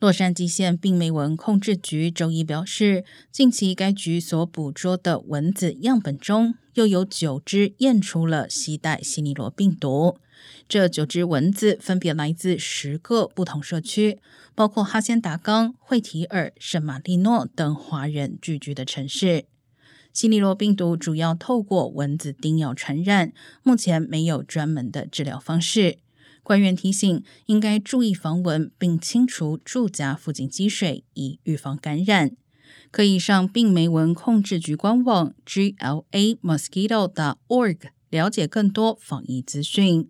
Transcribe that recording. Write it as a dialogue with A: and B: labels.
A: 洛杉矶县病媒蚊控制局周一表示，近期该局所捕捉的蚊子样本中，又有九只验出了携带西尼罗病毒。这九只蚊子分别来自十个不同社区，包括哈仙达冈、惠提尔、圣马力诺等华人聚居的城市。西尼罗病毒主要透过蚊子叮咬传染，目前没有专门的治疗方式。官员提醒，应该注意防蚊，并清除住家附近积水，以预防感染。可以上病媒蚊控制局官网 g l a mosquito dot org 了解更多防疫资讯。